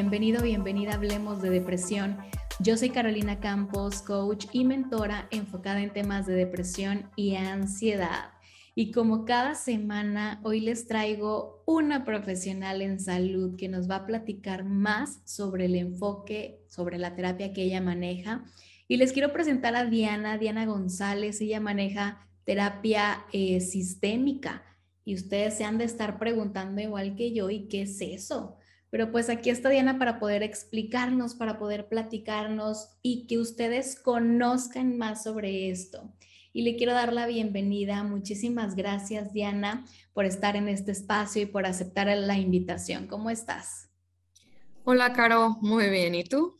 Bienvenido, bienvenida, hablemos de depresión. Yo soy Carolina Campos, coach y mentora enfocada en temas de depresión y ansiedad. Y como cada semana, hoy les traigo una profesional en salud que nos va a platicar más sobre el enfoque, sobre la terapia que ella maneja. Y les quiero presentar a Diana, Diana González. Ella maneja terapia eh, sistémica y ustedes se han de estar preguntando igual que yo, ¿y qué es eso? Pero pues aquí está Diana para poder explicarnos, para poder platicarnos y que ustedes conozcan más sobre esto. Y le quiero dar la bienvenida. Muchísimas gracias, Diana, por estar en este espacio y por aceptar la invitación. ¿Cómo estás? Hola, Caro. Muy bien. ¿Y tú?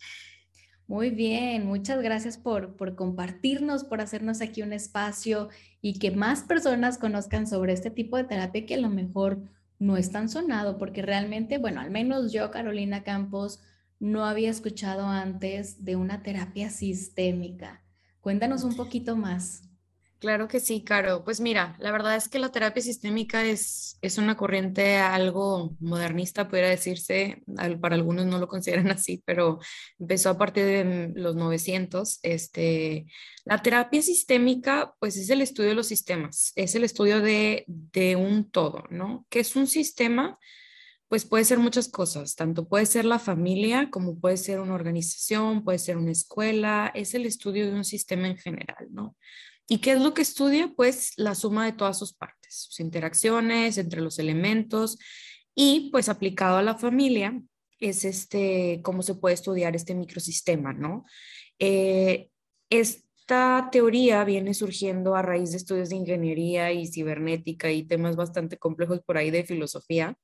Muy bien, muchas gracias por, por compartirnos, por hacernos aquí un espacio y que más personas conozcan sobre este tipo de terapia que a lo mejor no es tan sonado, porque realmente, bueno, al menos yo, Carolina Campos, no había escuchado antes de una terapia sistémica. Cuéntanos un poquito más. Claro que sí, Caro. Pues mira, la verdad es que la terapia sistémica es, es una corriente algo modernista, pudiera decirse. Para algunos no lo consideran así, pero empezó a partir de los 900. Este, la terapia sistémica, pues es el estudio de los sistemas, es el estudio de, de un todo, ¿no? ¿Qué es un sistema? Pues puede ser muchas cosas, tanto puede ser la familia como puede ser una organización, puede ser una escuela, es el estudio de un sistema en general, ¿no? ¿Y qué es lo que estudia? Pues la suma de todas sus partes, sus interacciones entre los elementos y pues aplicado a la familia es este, cómo se puede estudiar este microsistema, ¿no? Eh, esta teoría viene surgiendo a raíz de estudios de ingeniería y cibernética y temas bastante complejos por ahí de filosofía,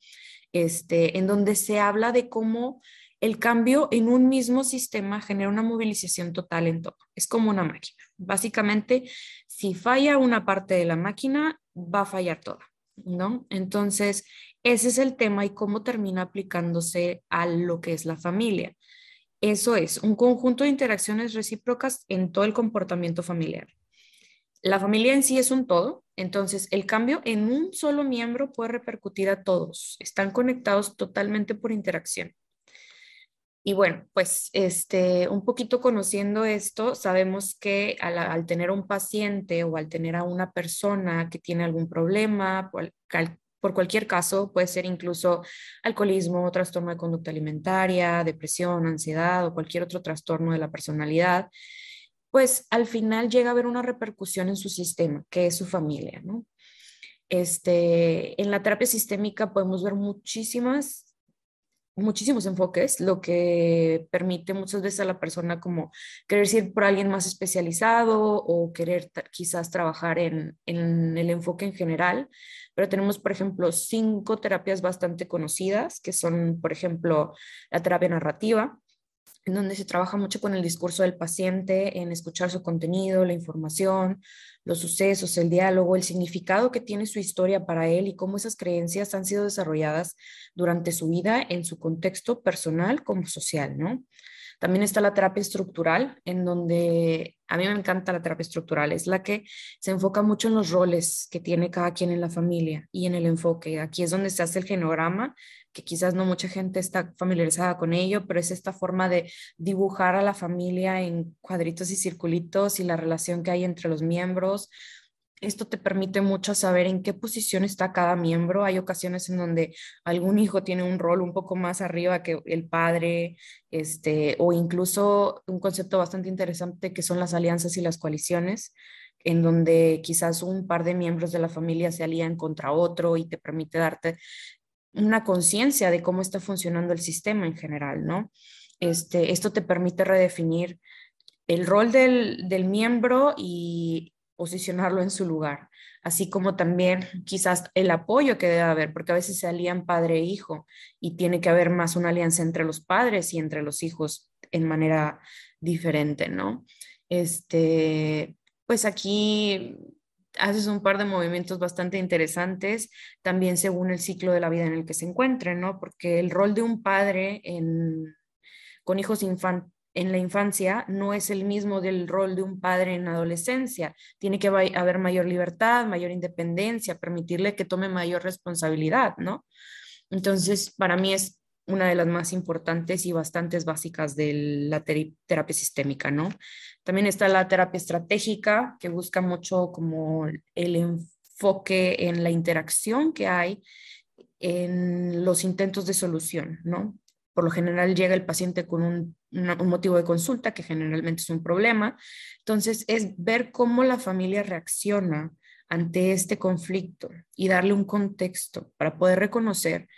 este, en donde se habla de cómo el cambio en un mismo sistema genera una movilización total en todo. Es como una máquina. Básicamente, si falla una parte de la máquina, va a fallar toda, ¿no? Entonces, ese es el tema y cómo termina aplicándose a lo que es la familia. Eso es un conjunto de interacciones recíprocas en todo el comportamiento familiar. La familia en sí es un todo, entonces el cambio en un solo miembro puede repercutir a todos. Están conectados totalmente por interacción. Y bueno, pues este, un poquito conociendo esto, sabemos que al, tener un paciente o al tener a una persona que tiene algún problema, por, por cualquier caso, puede ser incluso alcoholismo, trastorno de conducta alimentaria, depresión, ansiedad o cualquier otro trastorno de la personalidad, pues al final llega a haber una repercusión en su sistema, que es su familia, ¿no? Este, en la terapia sistémica podemos ver muchísimas muchísimos enfoques, lo que permite muchas veces a la persona como querer ir por alguien más especializado o querer quizás trabajar en, en, el enfoque en general. Pero tenemos, por ejemplo, cinco terapias bastante conocidas, que son, por ejemplo, la terapia narrativa, en donde se trabaja mucho con el discurso del paciente, en escuchar su contenido, la información, los sucesos, el diálogo, el significado que tiene su historia para él y cómo esas creencias han sido desarrolladas durante su vida en su contexto personal como social, ¿no? También está la terapia estructural, en donde a mí me encanta la terapia estructural, es la que se enfoca mucho en los roles que tiene cada quien en la familia y en el enfoque. Aquí es donde se hace el genograma, que quizás no mucha gente está familiarizada con ello, pero es esta forma de dibujar a la familia en cuadritos y circulitos y la relación que hay entre los miembros esto te permite mucho saber en qué posición está cada miembro. Hay ocasiones en donde algún hijo tiene un rol un poco más arriba que el padre, este, o incluso un concepto bastante interesante que son las alianzas y las coaliciones, en donde quizás un par de miembros de la familia se alían contra otro y te permite darte una conciencia de cómo está funcionando el sistema en general, ¿no? Este, esto te permite redefinir el rol del, del miembro y, posicionarlo en su lugar, así como también quizás el apoyo que debe haber, porque a veces se alían padre e hijo y tiene que haber más una alianza entre los padres y entre los hijos en manera diferente, ¿no? Este, pues aquí haces un par de movimientos bastante interesantes, también según el ciclo de la vida en el que se encuentren, ¿no? Porque el rol de un padre en, con hijos infantes en la infancia no es el mismo del rol de un padre en adolescencia. Tiene que haber mayor libertad, mayor independencia, permitirle que tome mayor responsabilidad, ¿no? Entonces, para mí es una de las más importantes y bastantes básicas de la terapia sistémica, ¿no? También está la terapia estratégica, que busca mucho como el enfoque en la interacción que hay en los intentos de solución, ¿no? Por lo general llega el paciente con un, motivo de consulta, que generalmente es un problema. Entonces, es ver cómo la familia reacciona ante este conflicto y darle un contexto para poder reconocer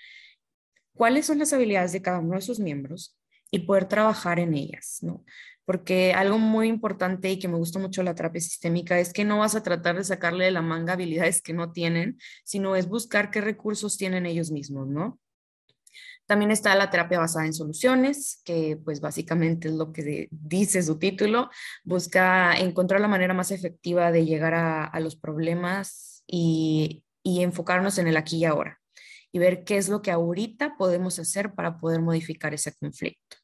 cuáles son las habilidades de cada uno de sus miembros y poder trabajar en ellas, ¿no? Porque algo muy importante y que me gusta mucho la terapia sistémica es que no vas a tratar de sacarle de la manga habilidades que no tienen, sino es buscar qué recursos tienen ellos mismos, ¿no? También está la terapia basada en soluciones, que pues básicamente es lo que dice su título, busca encontrar la manera más efectiva de llegar a, los problemas y, y enfocarnos en el aquí y ahora y ver qué es lo que ahorita podemos hacer para poder modificar ese conflicto.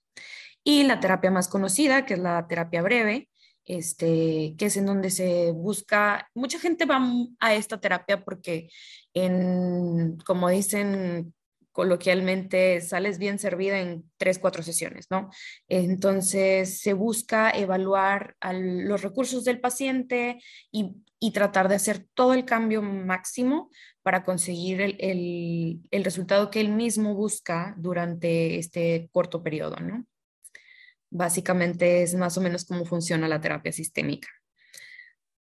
Y la terapia más conocida, que es la terapia breve, este, que es en donde se busca, mucha gente va a esta terapia porque en, como dicen coloquialmente, sales bien servida en tres, cuatro sesiones, ¿no? Entonces se busca evaluar los recursos del paciente y, y, tratar de hacer todo el cambio máximo para conseguir el, el, resultado que él mismo busca durante este corto periodo, ¿no? Básicamente es más o menos cómo funciona la terapia sistémica.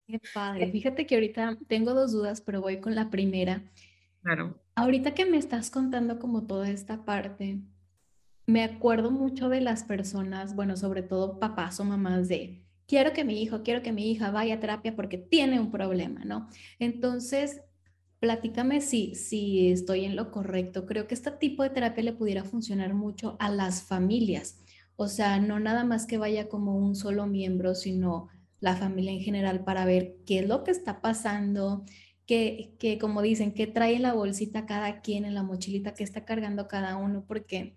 Qué padre. Fíjate que ahorita tengo dos dudas, pero voy con la primera. Claro. Ahorita que me estás contando como toda esta parte, me acuerdo mucho de las personas, bueno, sobre todo papás o mamás de, quiero que mi hijo, quiero que mi hija vaya a terapia porque tiene un problema, ¿no? Entonces, Platícame si, si estoy en lo correcto. Creo que este tipo de terapia le pudiera funcionar mucho a las familias. O sea, no nada más que vaya como un solo miembro, sino la familia en general para ver qué es lo que está pasando, que, que como dicen, qué trae en la bolsita cada quien, en la mochilita que está cargando cada uno, porque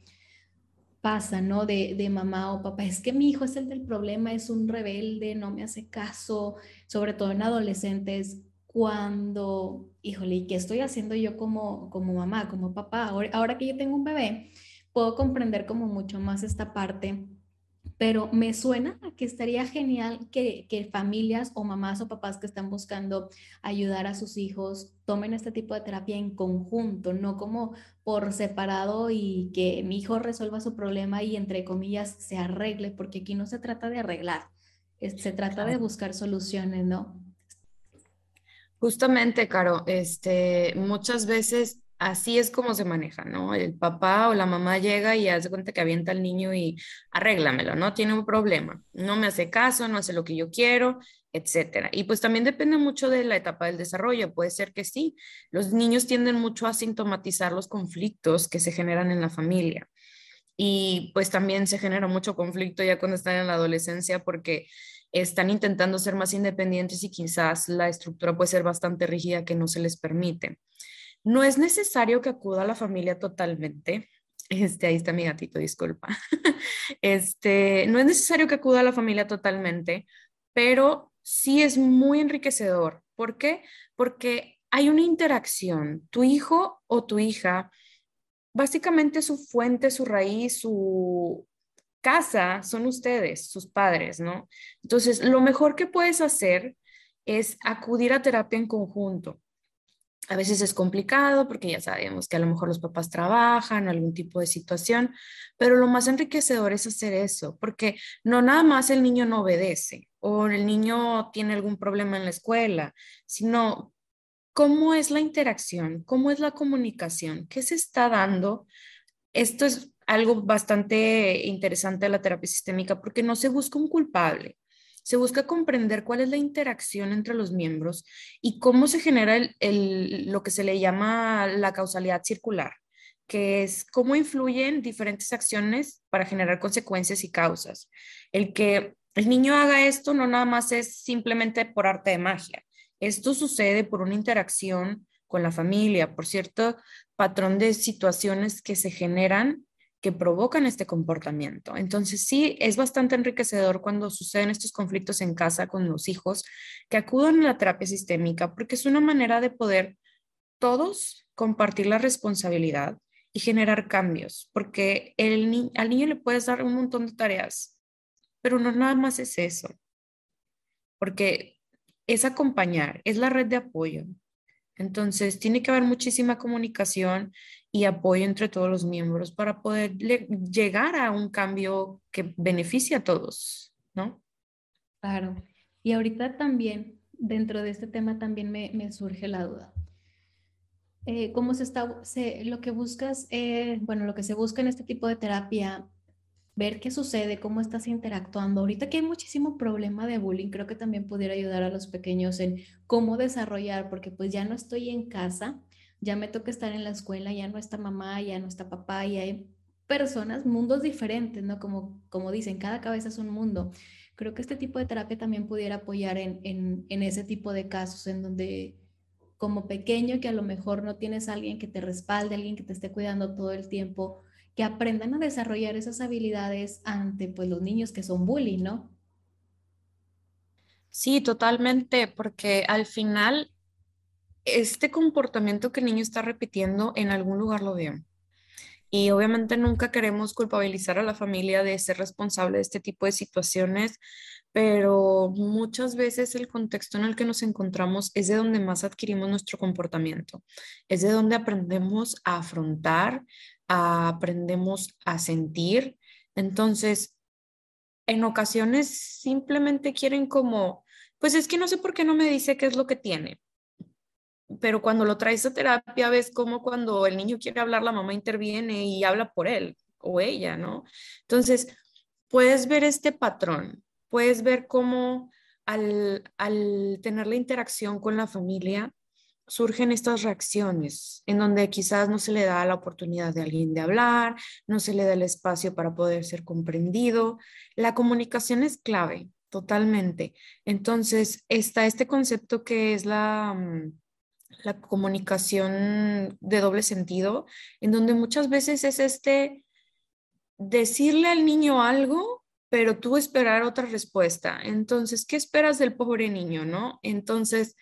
pasa, ¿no? De, de, mamá o papá, es que mi hijo es el del problema, es un rebelde, no me hace caso, sobre todo en adolescentes, cuando, híjole, ¿qué estoy haciendo yo como, como mamá, como papá? Ahora, ahora que yo tengo un bebé, puedo comprender como mucho más esta parte, pero me suena que estaría genial que, que familias o mamás o papás que están buscando ayudar a sus hijos tomen este tipo de terapia en conjunto, no como por separado y que mi hijo resuelva su problema y entre comillas se arregle, porque aquí no se trata de arreglar, se trata de buscar soluciones, ¿no? Justamente, Caro, este, muchas veces así es como se maneja, ¿no? El papá o la mamá llega y hace cuenta que avienta al niño y arréglamelo, ¿no? Tiene un problema, no me hace caso, no hace lo que yo quiero, etcétera. Y pues también depende mucho de la etapa del desarrollo. Puede ser que sí, los niños tienden mucho a sintomatizar los conflictos que se generan en la familia. Y pues también se genera mucho conflicto ya cuando están en la adolescencia porque están intentando ser más independientes y quizás la estructura puede ser bastante rígida que no se les permite. No es necesario que acuda a la familia totalmente. Este, ahí está mi gatito, disculpa. Este, no es necesario que acuda a la familia totalmente, pero sí es muy enriquecedor. ¿Por qué? Porque hay una interacción. Tu hijo o tu hija, básicamente su fuente, su raíz, su, casa son ustedes, sus padres, ¿no? Entonces, lo mejor que puedes hacer es acudir a terapia en conjunto. A veces es complicado porque ya sabemos que a lo mejor los papás trabajan, algún tipo de situación, pero lo más enriquecedor es hacer eso, porque no nada más el niño no obedece o el niño tiene algún problema en la escuela, sino cómo es la interacción, cómo es la comunicación, qué se está dando. Esto es algo bastante interesante de la terapia sistémica porque no se busca un culpable, se busca comprender cuál es la interacción entre los miembros y cómo se genera el, lo que se le llama la causalidad circular, que es cómo influyen diferentes acciones para generar consecuencias y causas. El que el niño haga esto no nada más es simplemente por arte de magia. Esto sucede por una interacción con la familia, por cierto patrón de situaciones que se generan que provocan este comportamiento. Entonces sí, es bastante enriquecedor cuando suceden estos conflictos en casa con los hijos que acudan a la terapia sistémica porque es una manera de poder todos compartir la responsabilidad y generar cambios, porque el al niño le puedes dar un montón de tareas, pero no nada más es eso, porque es acompañar, es la red de apoyo. Entonces, tiene que haber muchísima comunicación y apoyo entre todos los miembros para poder llegar a un cambio que beneficie a todos, ¿no? Claro. Y ahorita también, dentro de este tema, también me, surge la duda. Eh, ¿Cómo se está, lo que buscas, eh, bueno, lo que se busca en este tipo de terapia, ver qué sucede, cómo estás interactuando. Ahorita que hay muchísimo problema de bullying, creo que también pudiera ayudar a los pequeños en cómo desarrollar, porque pues ya no estoy en casa, ya me toca estar en la escuela, ya no está mamá, ya no está papá, y hay personas, mundos diferentes, ¿no? Como, como dicen, cada cabeza es un mundo. Creo que este tipo de terapia también pudiera apoyar en, en ese tipo de casos en donde como pequeño que a lo mejor no tienes alguien que te respalde, alguien que te esté cuidando todo el tiempo, que aprendan a desarrollar esas habilidades ante pues los niños que son bullying, ¿no? Sí, totalmente, porque al final este comportamiento que el niño está repitiendo en algún lugar lo veo. Y obviamente nunca queremos culpabilizar a la familia de ser responsable de este tipo de situaciones, pero muchas veces el contexto en el que nos encontramos es de donde más adquirimos nuestro comportamiento, es de donde aprendemos a afrontar, aprendemos a sentir. Entonces, en ocasiones simplemente quieren como, pues es que no sé por qué no me dice qué es lo que tiene pero cuando lo traes a terapia ves como cuando el niño quiere hablar, la mamá interviene y habla por él o ella, ¿no? Entonces, puedes ver este patrón, puedes ver cómo al, al tener la interacción con la familia, surgen estas reacciones en donde quizás no se le da la oportunidad de alguien de hablar, no se le da el espacio para poder ser comprendido. La comunicación es clave, totalmente. Entonces, está este concepto que es la, mm, la comunicación de doble sentido, en donde muchas veces es este decirle al niño algo, pero tú esperar otra respuesta. Entonces, ¿qué esperas del pobre niño, no? Entonces,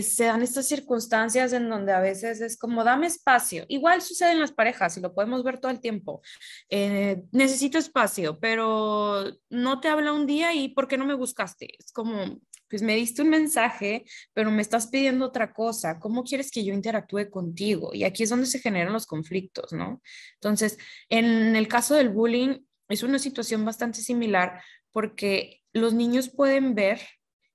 se dan estas circunstancias en donde a veces es como, dame espacio. Igual sucede en las parejas y lo podemos ver todo el tiempo. Eh, necesito espacio, pero no te habla un día y ¿por qué no me buscaste? Es como, pues me diste un mensaje, pero me estás pidiendo otra cosa. ¿Cómo quieres que yo interactúe contigo? Y aquí es donde se generan los conflictos, ¿no? Entonces, en el caso del bullying, es una situación bastante similar porque los niños pueden ver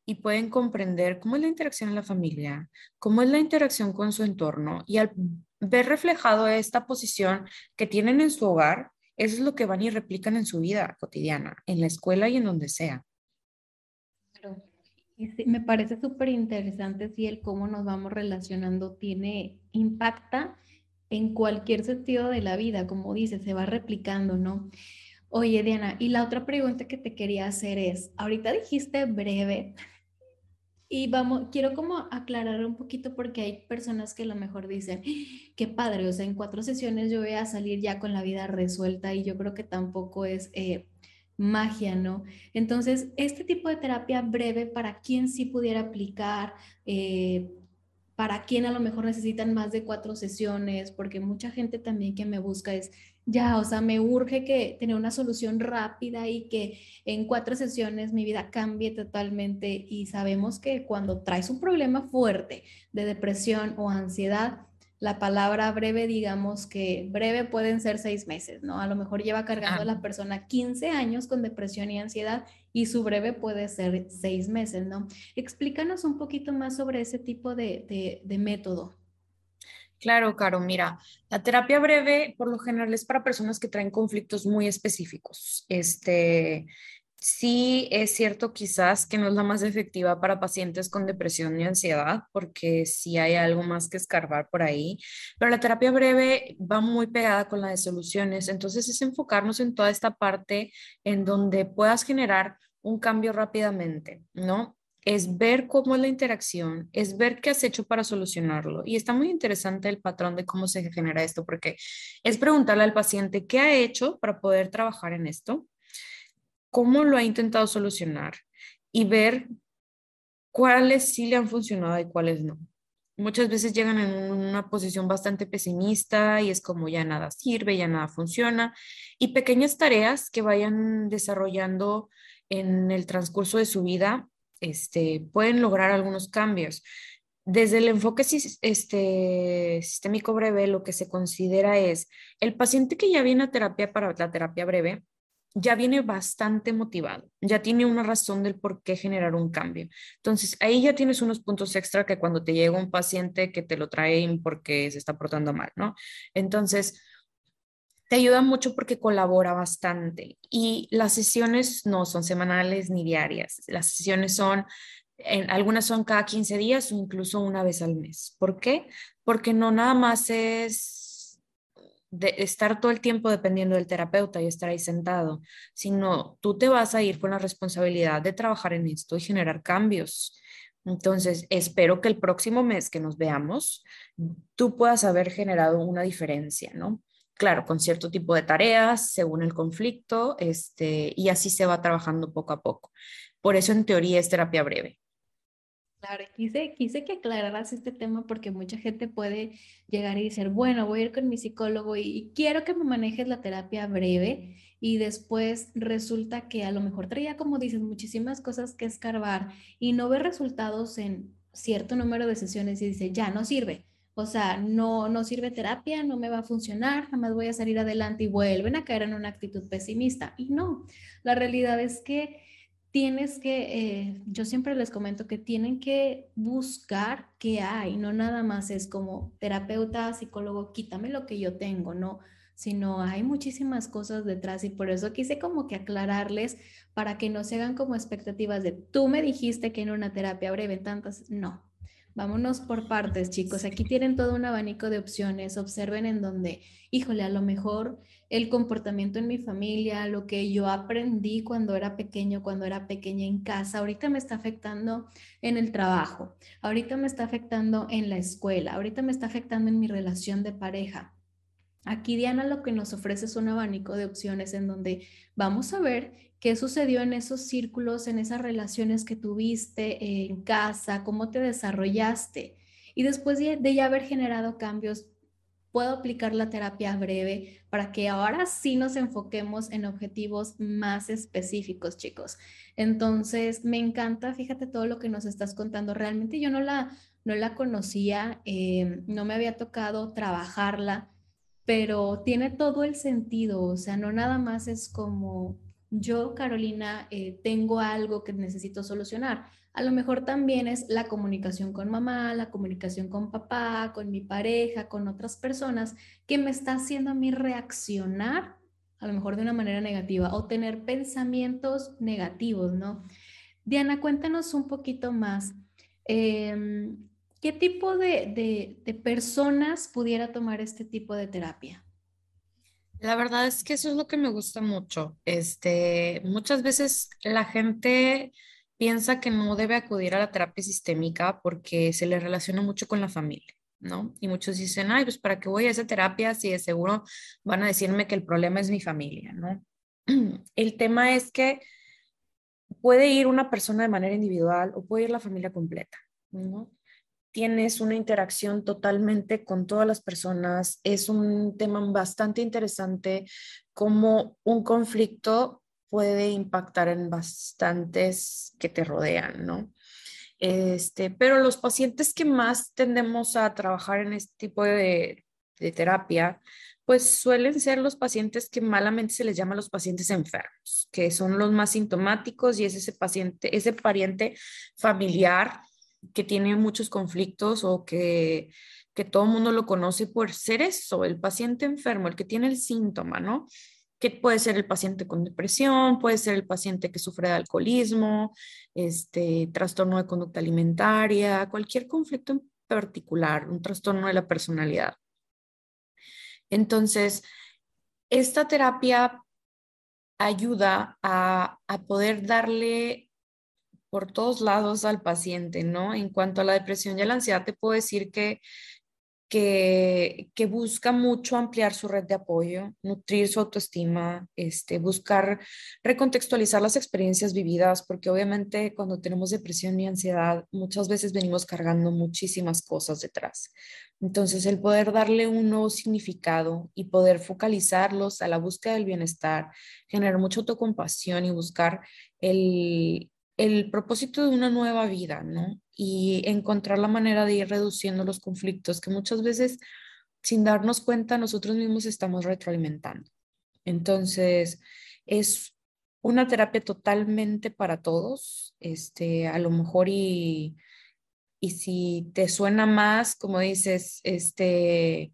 y pueden comprender cómo es la interacción en la familia, cómo es la interacción con su entorno y al ver reflejado esta posición que tienen en su hogar, eso es lo que van y replican en su vida cotidiana, en la escuela y en donde sea me parece súper interesante si el cómo nos vamos relacionando tiene, impacta en cualquier sentido de la vida, como dice, se va replicando, ¿no? Oye, Diana, y la otra pregunta que te quería hacer es, ahorita dijiste breve, y vamos, quiero como aclarar un poquito porque hay personas que a lo mejor dicen, qué padre, o sea, en cuatro sesiones yo voy a salir ya con la vida resuelta y yo creo que tampoco es eh, magia, ¿no? Entonces, este tipo de terapia breve, para quien sí pudiera aplicar, eh, para quien a lo mejor necesitan más de cuatro sesiones, porque mucha gente también que me busca es, ya, o sea, me urge que tener una solución rápida y que en cuatro sesiones mi vida cambie totalmente. Y sabemos que cuando traes un problema fuerte de depresión o ansiedad, la palabra breve, digamos que breve pueden ser seis meses, ¿no? A lo mejor lleva cargando a la persona 15 años con depresión y ansiedad y su breve puede ser seis meses, ¿no? Explícanos un poquito más sobre ese tipo de, de método. Claro, Caro, mira, la terapia breve por lo general es para personas que traen conflictos muy específicos. Este, Sí, es cierto quizás que no es la más efectiva para pacientes con depresión y ansiedad, porque sí hay algo más que escarbar por ahí, pero la terapia breve va muy pegada con la de soluciones, entonces es enfocarnos en toda esta parte en donde puedas generar un cambio rápidamente, ¿no? Es ver cómo es la interacción, es ver qué has hecho para solucionarlo. Y está muy interesante el patrón de cómo se genera esto, porque es preguntarle al paciente qué ha hecho para poder trabajar en esto cómo lo ha intentado solucionar y ver cuáles sí le han funcionado y cuáles no. muchas veces llegan en una posición bastante pesimista y es como ya nada sirve, ya nada funciona. Y pequeñas tareas que vayan desarrollando en el transcurso de su vida este, pueden lograr algunos cambios. Desde el enfoque este, sistémico breve, lo que se considera es el paciente que ya viene a terapia para la terapia breve, ya viene bastante motivado, ya tiene una razón del por qué generar un cambio. Entonces, ahí ya tienes unos puntos extra que cuando te llega un paciente que te lo traen porque se está portando mal, ¿no? Entonces, te ayuda mucho porque colabora bastante y las sesiones no son semanales ni diarias, las sesiones son en, algunas son cada 15 días o incluso una vez al mes. ¿Por qué? Porque no nada más es de estar todo el tiempo dependiendo del terapeuta y estar ahí sentado, sino tú te vas a ir con la responsabilidad de trabajar en esto y generar cambios. Entonces, espero que el próximo mes que nos veamos, tú puedas haber generado una diferencia, ¿no? Claro, con cierto tipo de tareas, según el conflicto, este, y así se va trabajando poco a poco. Por eso, en teoría, es terapia breve. Claro, quise, quise que aclararas este tema porque mucha gente puede llegar y decir, bueno, voy a ir con mi psicólogo y, quiero que me manejes la terapia breve y después resulta que a lo mejor traía, como dices, muchísimas cosas que escarbar y no ve resultados en cierto número de sesiones y dice, ya, no sirve. O sea, no, no sirve terapia, no me va a funcionar, jamás voy a salir adelante y vuelven a caer en una actitud pesimista. Y no, la realidad es que tienes que, eh, yo siempre les comento que tienen que buscar qué hay, no nada más es como terapeuta, psicólogo, quítame lo que yo tengo, no, sino hay muchísimas cosas detrás y por eso quise como que aclararles para que no se hagan como expectativas de tú me dijiste que en una terapia breve tantas, no, Vámonos por partes, chicos. Aquí tienen todo un abanico de opciones. Observen en donde, híjole, a lo mejor el comportamiento en mi familia, lo que yo aprendí cuando era pequeño, cuando era pequeña en casa, ahorita me está afectando en el trabajo, ahorita me está afectando en la escuela, ahorita me está afectando en mi relación de pareja. Aquí Diana lo que nos ofrece es un abanico de opciones en donde vamos a ver qué sucedió en esos círculos, en esas relaciones que tuviste en casa, cómo te desarrollaste. Y después de, ya haber generado cambios, puedo aplicar la terapia breve para que ahora sí nos enfoquemos en objetivos más específicos, chicos. Entonces, me encanta, fíjate todo lo que nos estás contando. Realmente yo no la, no la conocía, eh, no me había tocado trabajarla, pero tiene todo el sentido, o sea, no nada más es como yo, Carolina, eh, tengo algo que necesito solucionar. A lo mejor también es la comunicación con mamá, la comunicación con papá, con mi pareja, con otras personas, que me está haciendo a mí reaccionar, a lo mejor de una manera negativa, o tener pensamientos negativos, ¿no? Diana, cuéntanos un poquito más. Em, ¿Qué tipo de personas pudiera tomar este tipo de terapia? La verdad es que eso es lo que me gusta mucho. Este, muchas veces la gente piensa que no debe acudir a la terapia sistémica porque se le relaciona mucho con la familia, ¿no? Y muchos dicen, ay, pues para qué voy a esa terapia si de seguro van a decirme que el problema es mi familia, ¿no? El tema es que puede ir una persona de manera individual o puede ir la familia completa, ¿no? Tienes una interacción totalmente con todas las personas. Es un tema bastante interesante cómo un conflicto puede impactar en bastantes que te rodean, ¿no? Este, pero los pacientes que más tendemos a trabajar en este tipo de, de terapia, pues suelen ser los pacientes que malamente se les llama los pacientes enfermos, que son los más sintomáticos y es ese paciente, ese pariente familiar que tiene muchos conflictos o que, que todo mundo lo conoce por ser eso, el paciente enfermo, el que tiene el síntoma, ¿no? Que puede ser el paciente con depresión, puede ser el paciente que sufre de alcoholismo, este, trastorno de conducta alimentaria, cualquier conflicto en particular, un trastorno de la personalidad. Entonces, esta terapia ayuda a, a poder darle por todos lados al paciente, ¿no? En cuanto a la depresión y a la ansiedad, te puedo decir que que, busca mucho ampliar su red de apoyo, nutrir su autoestima, este, buscar recontextualizar las experiencias vividas, porque obviamente cuando tenemos depresión y ansiedad, muchas veces venimos cargando muchísimas cosas detrás. Entonces, el poder darle un nuevo significado y poder focalizarlos a la búsqueda del bienestar, generar mucha autocompasión y buscar el, el propósito de una nueva vida, ¿no? Y encontrar la manera de ir reduciendo los conflictos que muchas veces, sin darnos cuenta, nosotros mismos estamos retroalimentando. Entonces, es una terapia totalmente para todos, este, a lo mejor y, y si te suena más, como dices, este,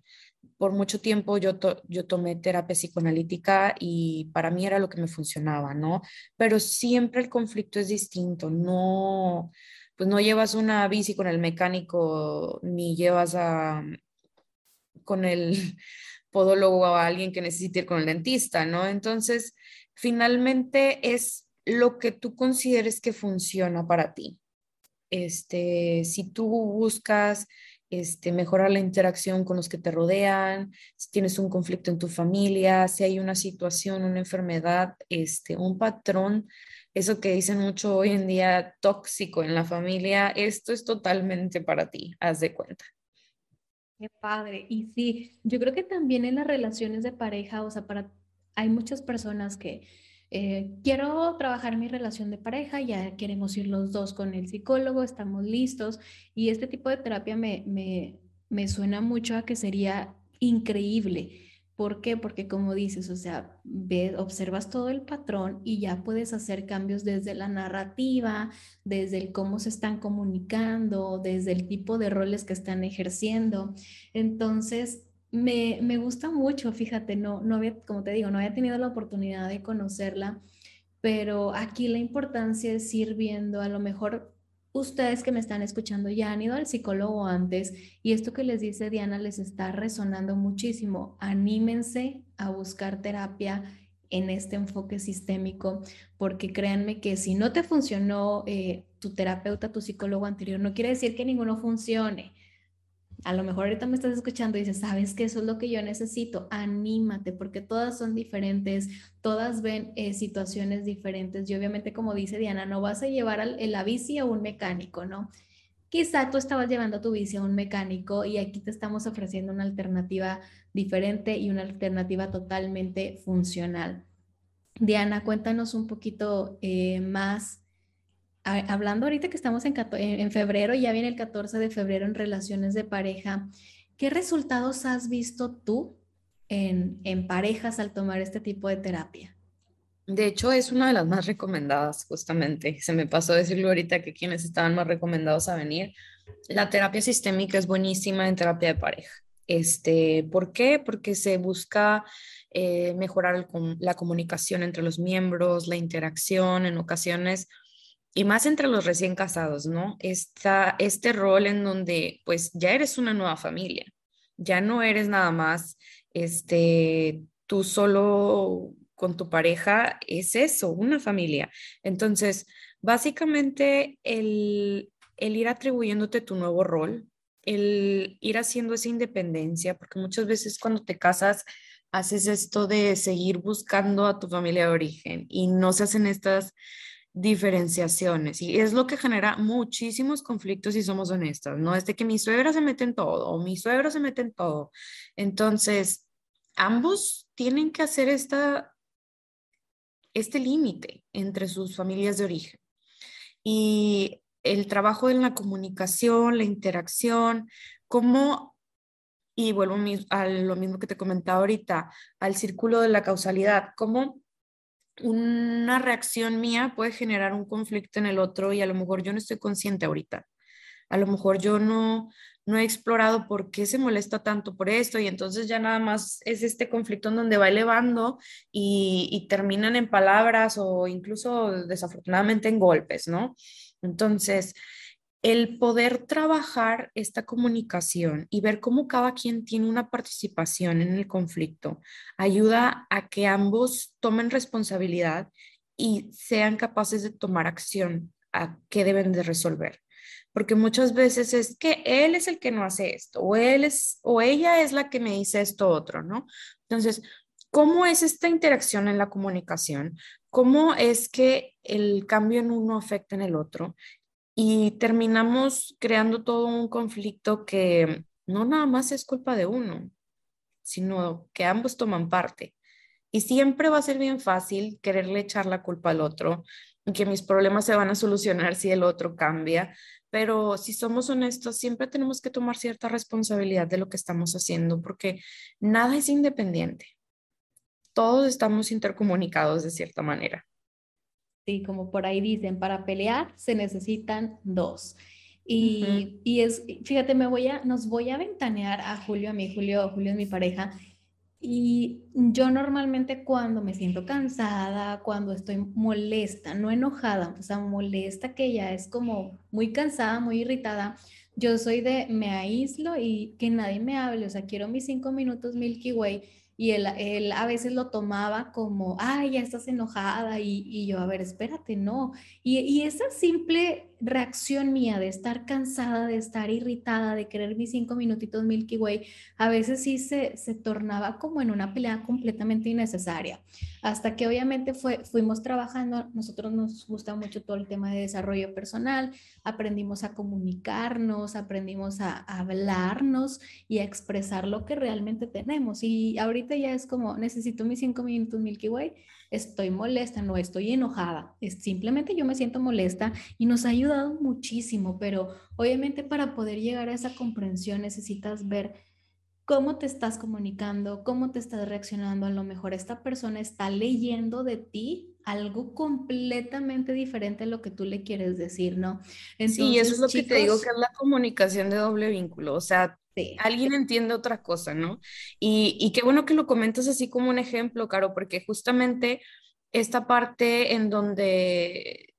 por mucho tiempo yo, yo tomé terapia psicoanalítica y para mí era lo que me funcionaba, ¿no? Pero siempre el conflicto es distinto, no, pues no llevas una bici con el mecánico ni llevas a, con el podólogo a alguien que necesite ir con el dentista, ¿no? Entonces, finalmente es lo que tú consideres que funciona para ti. Este, si tú buscas este, mejorar la interacción con los que te rodean, si tienes un conflicto en tu familia, si hay una situación, una enfermedad, este, un patrón, eso que dicen mucho hoy en día tóxico en la familia, esto es totalmente para ti, haz de cuenta. Qué padre. Y sí, yo creo que también en las relaciones de pareja, o sea, para, hay muchas personas que eh, quiero trabajar mi relación de pareja, ya queremos ir los dos con el psicólogo, estamos listos y este tipo de terapia me, me, me suena mucho a que sería increíble. ¿Por qué? Porque como dices, o sea, ves, observas todo el patrón y ya puedes hacer cambios desde la narrativa, desde el cómo se están comunicando, desde el tipo de roles que están ejerciendo. Entonces, me, me, gusta mucho, fíjate, no, no había, como te digo, no había tenido la oportunidad de conocerla, pero aquí la importancia es ir viendo, a lo mejor ustedes que me están escuchando ya han ido al psicólogo antes y esto que les dice Diana les está resonando muchísimo. Anímense a buscar terapia en este enfoque sistémico, porque créanme que si no te funcionó eh, tu terapeuta, tu psicólogo anterior, no quiere decir que ninguno funcione a lo mejor ahorita me estás escuchando y dices, sabes que eso es lo que yo necesito, anímate, porque todas son diferentes, todas ven eh, situaciones diferentes y obviamente como dice Diana, no vas a llevar al, la bici a un mecánico, ¿no? Quizá tú estabas llevando tu bici a un mecánico y aquí te estamos ofreciendo una alternativa diferente y una alternativa totalmente funcional. Diana, cuéntanos un poquito eh, más hablando ahorita que estamos en, en, febrero, ya viene el 14 de febrero en relaciones de pareja, ¿qué resultados has visto tú en, en parejas al tomar este tipo de terapia? De hecho, es una de las más recomendadas, justamente. Se me pasó decirlo ahorita que quienes estaban más recomendados a venir. La terapia sistémica es buenísima en terapia de pareja. Este, ¿Por qué? Porque se busca eh, mejorar la comunicación entre los miembros, la interacción, en ocasiones y más entre los recién casados, ¿no? Está este rol en donde pues ya eres una nueva familia, ya no eres nada más este tú solo con tu pareja, es eso, una familia. Entonces, básicamente el, el ir atribuyéndote tu nuevo rol, el ir haciendo esa independencia, porque muchas veces cuando te casas haces esto de seguir buscando a tu familia de origen y no se hacen estas diferenciaciones y es lo que genera muchísimos conflictos si somos honestas, ¿no? Es de que mi suegra se mete en todo o mi suegro se mete en todo. Entonces, ambos tienen que hacer esta, este límite entre sus familias de origen. Y el trabajo en la comunicación, la interacción, cómo, y vuelvo a lo mismo que te comentaba ahorita, al círculo de la causalidad, cómo una reacción mía puede generar un conflicto en el otro y a lo mejor yo no estoy consciente ahorita. A lo mejor yo no, no he explorado por qué se molesta tanto por esto y entonces ya nada más es este conflicto en donde va elevando y, y terminan en palabras o incluso desafortunadamente en golpes, ¿no? Entonces, el poder trabajar esta comunicación y ver cómo cada quien tiene una participación en el conflicto ayuda a que ambos tomen responsabilidad y sean capaces de tomar acción a qué deben de resolver. porque muchas veces es que él es el que no hace esto, o él es, o ella es la que me dice esto otro, ¿no? Entonces, ¿cómo es esta interacción en la comunicación? ¿Cómo es que el cambio en uno afecta en el otro? Y terminamos creando todo un conflicto que no nada más es culpa de uno, sino que ambos toman parte. Y siempre va a ser bien fácil quererle echar la culpa al otro y que mis problemas se van a solucionar si el otro cambia. Pero si somos honestos, siempre tenemos que tomar cierta responsabilidad de lo que estamos haciendo porque nada es independiente. Todos estamos intercomunicados de cierta manera. Sí, como por ahí dicen, para pelear se necesitan dos. Y, y, es, fíjate, me voy a, nos voy a ventanear a Julio, a mí, Julio, Julio es mi pareja, y yo normalmente cuando me siento cansada, cuando estoy molesta, no enojada, o sea, molesta que ya es como muy cansada, muy irritada, yo soy de me aíslo y que nadie me hable, o sea, quiero mis cinco minutos Milky Way y él, él, a veces lo tomaba como, ay, ya estás enojada y, y yo, a ver, espérate, no. Y, y, esa simple reacción mía de estar cansada, de estar irritada, de querer mis cinco minutitos Milky Way, a veces sí se, se tornaba como en una pelea completamente innecesaria. Hasta que obviamente fue, fuimos trabajando, nosotros nos gusta mucho todo el tema de desarrollo personal, aprendimos a comunicarnos, aprendimos a, a hablarnos y a expresar lo que realmente tenemos. Y ahorita ya es como, necesito mis cinco minutos Milky Way, estoy molesta, no estoy enojada, es simplemente yo me siento molesta y nos ha ayudado muchísimo, pero obviamente para poder llegar a esa comprensión necesitas ver cómo te estás comunicando, cómo te estás reaccionando. A lo mejor esta persona está leyendo de ti algo completamente diferente a lo que tú le quieres decir, ¿no? sí, eso es lo que te digo, que es la comunicación de doble vínculo. O sea, Alguien entiende otra cosa, ¿no? Y, y, qué bueno que lo comentas así como un ejemplo, Caro, porque justamente esta parte en donde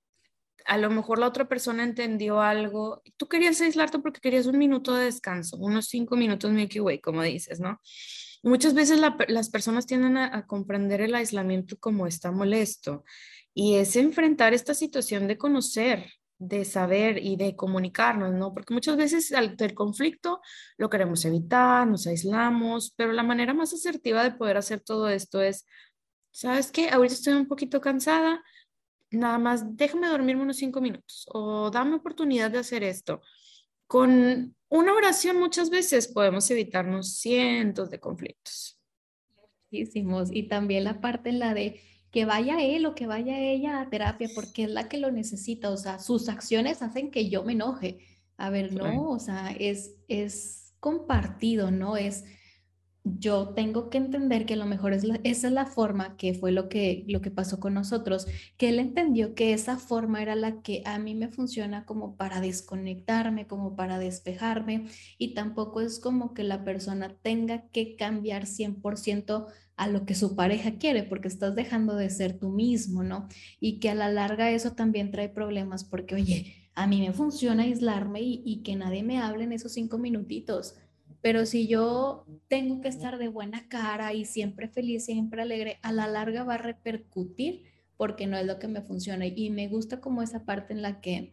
a lo mejor la otra persona entendió algo, tú querías aislarte porque querías un minuto de descanso, unos cinco minutos Milky Way, como dices, ¿no? Muchas veces las personas tienden a, a comprender el aislamiento como está molesto y es enfrentar esta situación de conocer, de saber y de comunicarnos, ¿no? Porque muchas veces al el conflicto lo queremos evitar, nos aislamos, pero la manera más asertiva de poder hacer todo esto es, ¿sabes qué? Ahorita estoy un poquito cansada, nada más déjame dormirme unos cinco minutos o dame oportunidad de hacer esto. Con una oración muchas veces podemos evitarnos cientos de conflictos. Y también la parte en la de que vaya él o que vaya ella a terapia porque es la que lo necesita, o sea, sus acciones hacen que yo me enoje. A ver, no, o sea, es, es compartido, ¿no? Es, yo tengo que entender que a lo mejor es esa es la forma que fue lo que, lo que pasó con nosotros, que él entendió que esa forma era la que a mí me funciona como para desconectarme, como para despejarme, y tampoco es como que la persona tenga que cambiar 100% a lo que su pareja quiere, porque estás dejando de ser tú mismo, ¿no? Y que a la larga eso también trae problemas, porque, oye, a mí me funciona aislarme y, que nadie me hable en esos cinco minutitos. Pero si yo tengo que estar de buena cara y siempre feliz, siempre alegre, a la larga va a repercutir porque no es lo que me funciona. Y me gusta como esa parte en la que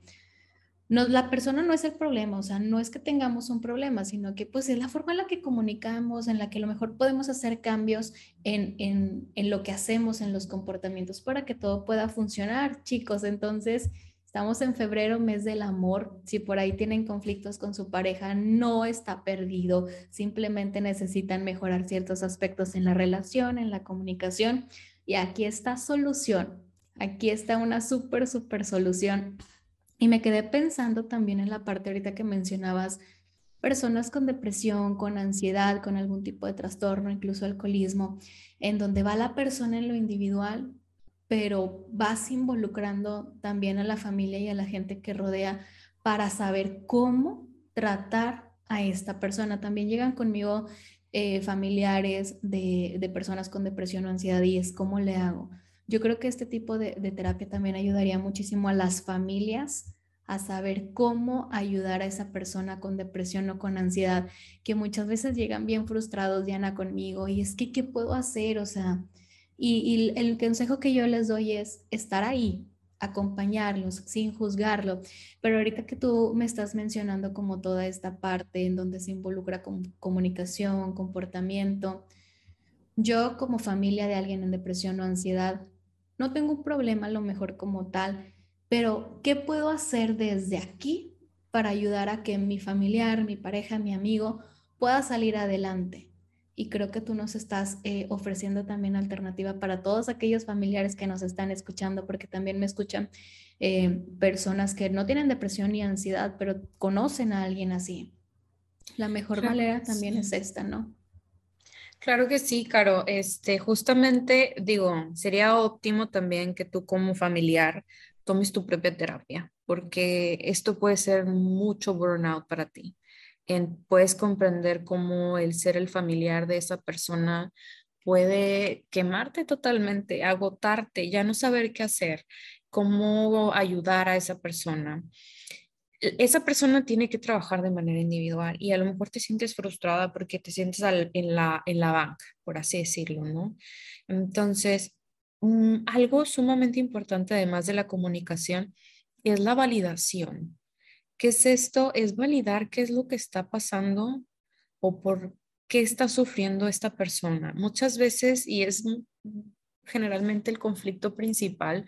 la persona no es el problema, o sea, no es que tengamos un problema, sino que pues es la forma en la que comunicamos, en la que a lo mejor podemos hacer cambios en, en, en lo que hacemos, en los comportamientos para que todo pueda funcionar, chicos. Entonces, estamos en febrero, mes del amor. Si por ahí tienen conflictos con su pareja, no está perdido, simplemente necesitan mejorar ciertos aspectos en la relación, en la comunicación. Y aquí está solución. Aquí está una súper, súper solución y me quedé pensando también en la parte ahorita que mencionabas, personas con depresión, con ansiedad, con algún tipo de trastorno, incluso alcoholismo, en donde va la persona en lo individual, pero vas involucrando también a la familia y a la gente que rodea para saber cómo tratar a esta persona. También llegan conmigo eh, familiares de, de, personas con depresión o ansiedad y es cómo le hago. Yo creo que este tipo de, terapia también ayudaría muchísimo a las familias a saber cómo ayudar a esa persona con depresión o con ansiedad, que muchas veces llegan bien frustrados, Diana, conmigo, y es que, ¿qué puedo hacer? O sea, y, el consejo que yo les doy es estar ahí, acompañarlos sin juzgarlo. Pero ahorita que tú me estás mencionando como toda esta parte en donde se involucra con comunicación, comportamiento, yo como familia de alguien en depresión o ansiedad, no tengo un problema a lo mejor como tal, pero ¿qué puedo hacer desde aquí para ayudar a que mi familiar, mi pareja, mi amigo pueda salir adelante? Y creo que tú nos estás eh, ofreciendo también alternativa para todos aquellos familiares que nos están escuchando, porque también me escuchan eh, personas que no tienen depresión ni ansiedad, pero conocen a alguien así. La mejor manera también es esta, ¿no? Claro que sí, Caro. Este, justamente digo, sería óptimo también que tú como familiar tomes tu propia terapia, porque esto puede ser mucho burnout para ti. puedes comprender cómo el ser el familiar de esa persona puede quemarte totalmente, agotarte, ya no saber qué hacer, cómo ayudar a esa persona. E, esa persona tiene que trabajar de manera individual y a lo mejor te sientes frustrada porque te sientes en, la, en la banca, por así decirlo, ¿no? Entonces, mm, algo sumamente importante además de la comunicación es la validación. ¿Qué es esto? Es validar qué es lo que está pasando o por qué está sufriendo esta persona. Muchas veces, y es generalmente el conflicto principal,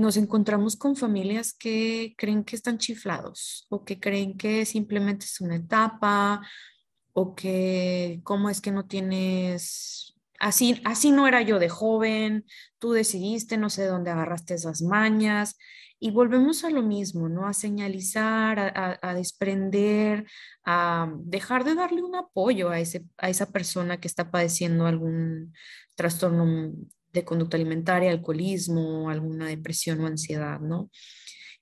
nos encontramos con familias que creen que están chiflados o que creen que simplemente es una etapa o que cómo es que no tienes, así, así no era yo de joven, tú decidiste, no sé de dónde agarraste esas mañas. Y volvemos a lo mismo, ¿no? A señalizar, a, a, desprender, a dejar de darle un apoyo a, ese, a esa persona que está padeciendo algún trastorno de conducta alimentaria, alcoholismo, alguna depresión o ansiedad, ¿no?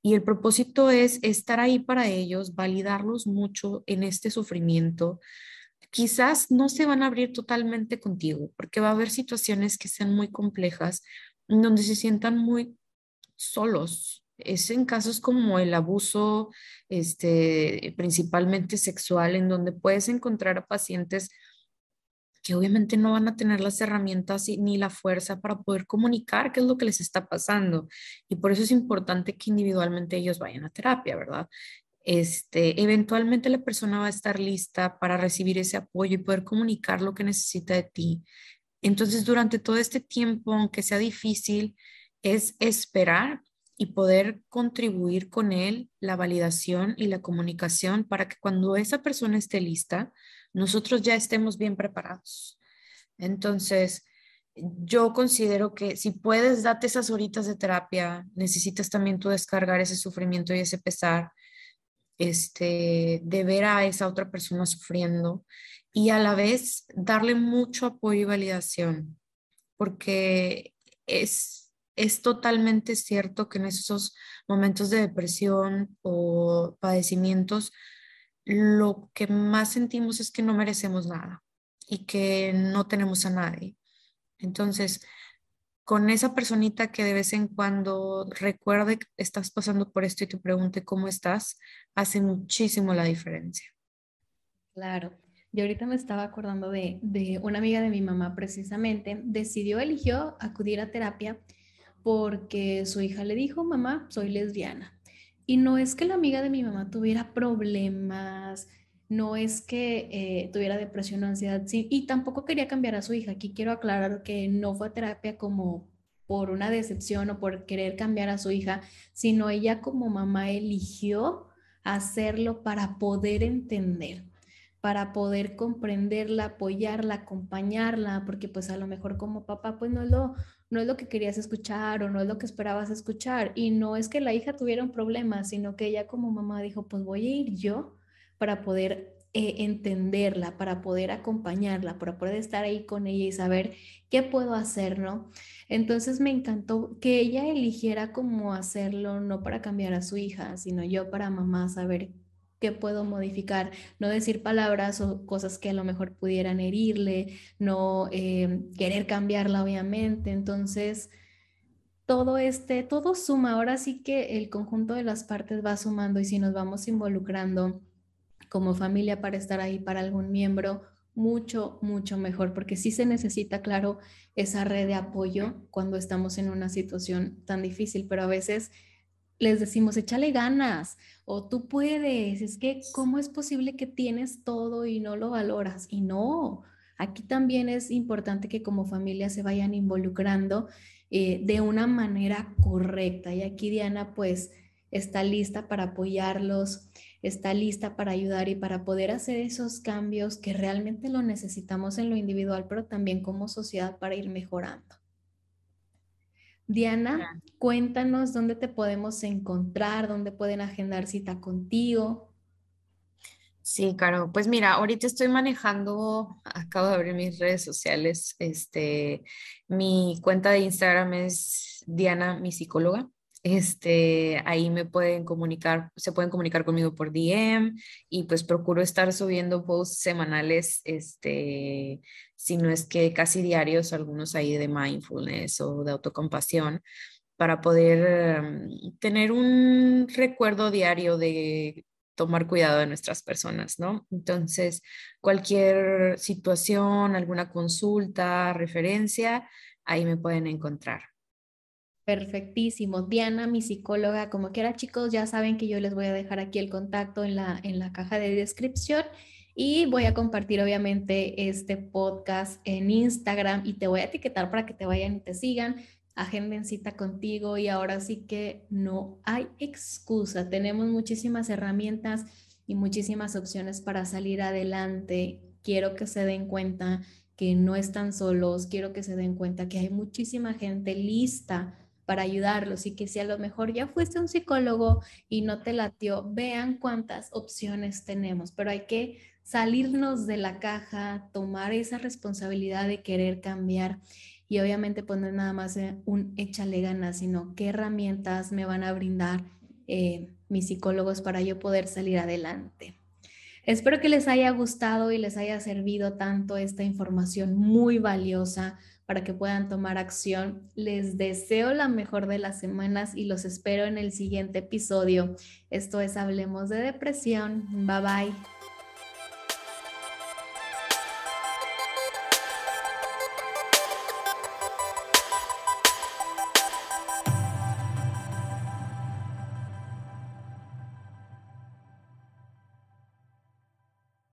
Y el propósito es estar ahí para ellos, validarlos mucho en este sufrimiento. Quizás no se van a abrir totalmente contigo, porque va a haber situaciones que sean muy complejas, donde se sientan muy solos. Es en casos como el abuso, este, principalmente sexual, en donde puedes encontrar a pacientes que obviamente no van a tener las herramientas ni la fuerza para poder comunicar qué es lo que les está pasando. Y por eso es importante que individualmente ellos vayan a terapia, ¿verdad? Este, eventualmente la persona va a estar lista para recibir ese apoyo y poder comunicar lo que necesita de ti. Entonces, durante todo este tiempo, aunque sea difícil, es esperar y poder contribuir con él la validación y la comunicación para que cuando esa persona esté lista, nosotros ya estemos bien preparados. Entonces, yo considero que si puedes date esas horitas de terapia, necesitas también tú descargar ese sufrimiento y ese pesar, este, de ver a esa otra persona sufriendo y a la vez darle mucho apoyo y validación, porque es, es totalmente cierto que en esos momentos de depresión o padecimientos, lo que más sentimos es que no merecemos nada y que no tenemos a nadie. Entonces, con esa personita que de vez en cuando recuerde que estás pasando por esto y te pregunte cómo estás, hace muchísimo la diferencia. Claro. Yo ahorita me estaba acordando de, de una amiga de mi mamá precisamente, decidió, eligió acudir a terapia porque su hija le dijo, mamá, soy lesbiana. Y no es que la amiga de mi mamá tuviera problemas, no es que eh, tuviera depresión o ansiedad, y tampoco quería cambiar a su hija. Aquí quiero aclarar que no fue terapia como por una decepción o por querer cambiar a su hija, sino ella como mamá eligió hacerlo para poder entender, para poder comprenderla, apoyarla, acompañarla, porque pues a lo mejor como papá pues no lo, no es lo que querías escuchar o no es lo que esperabas escuchar. Y no es que la hija tuviera un problema, sino que ella como mamá dijo, pues voy a ir yo para poder eh, entenderla, para poder acompañarla, para poder estar ahí con ella y saber qué puedo hacer, ¿no? Entonces me encantó que ella eligiera cómo hacerlo, no para cambiar a su hija, sino yo para mamá saber qué puedo modificar, no decir palabras o cosas que a lo mejor pudieran herirle, no eh, querer cambiarla obviamente. Entonces, todo este, todo suma. Ahora sí que el conjunto de las partes va sumando y si nos vamos involucrando como familia para estar ahí para algún miembro, mucho, mucho mejor, porque sí se necesita, claro, esa red de apoyo cuando estamos en una situación tan difícil, pero a veces les decimos, échale ganas o tú puedes, es que ¿cómo es posible que tienes todo y no lo valoras? Y no, aquí también es importante que como familia se vayan involucrando eh, de una manera correcta. Y aquí Diana pues está lista para apoyarlos, está lista para ayudar y para poder hacer esos cambios que realmente lo necesitamos en lo individual, pero también como sociedad para ir mejorando. Diana, cuéntanos dónde te podemos encontrar, dónde pueden agendar cita contigo. Sí, Caro. Pues mira, ahorita estoy manejando, acabo de abrir mis redes sociales. Este, mi cuenta de Instagram es Diana, mi psicóloga. Este, ahí me pueden comunicar, se pueden comunicar conmigo por DM y pues procuro estar subiendo posts semanales, este, si no es que casi diarios, algunos ahí de mindfulness o de autocompasión, para poder mm, tener un recuerdo diario de tomar cuidado de nuestras personas, ¿no? Entonces, cualquier situación, alguna consulta, referencia, ahí me pueden encontrar. Perfectísimo. Diana, mi psicóloga, como quiera chicos, ya saben que yo les voy a dejar aquí el contacto en la, en la caja de descripción y voy a compartir obviamente este podcast en Instagram y te voy a etiquetar para que te vayan y te sigan, agenden cita contigo y ahora sí que no hay excusa. Tenemos muchísimas herramientas y muchísimas opciones para salir adelante. Quiero que se den cuenta que no están solos, quiero que se den cuenta que hay muchísima gente lista para ayudarlos y que si a lo mejor ya fuiste un psicólogo y no te latió, vean cuántas opciones tenemos, pero hay que salirnos de la caja, tomar esa responsabilidad de querer cambiar y obviamente poner nada más un échale ganas, sino qué herramientas me van a brindar eh, mis psicólogos para yo poder salir adelante. Espero que les haya gustado y les haya servido tanto esta información muy valiosa para que puedan tomar acción. Les deseo la mejor de las semanas y los espero en el siguiente episodio. Esto es Hablemos de Depresión. Bye bye.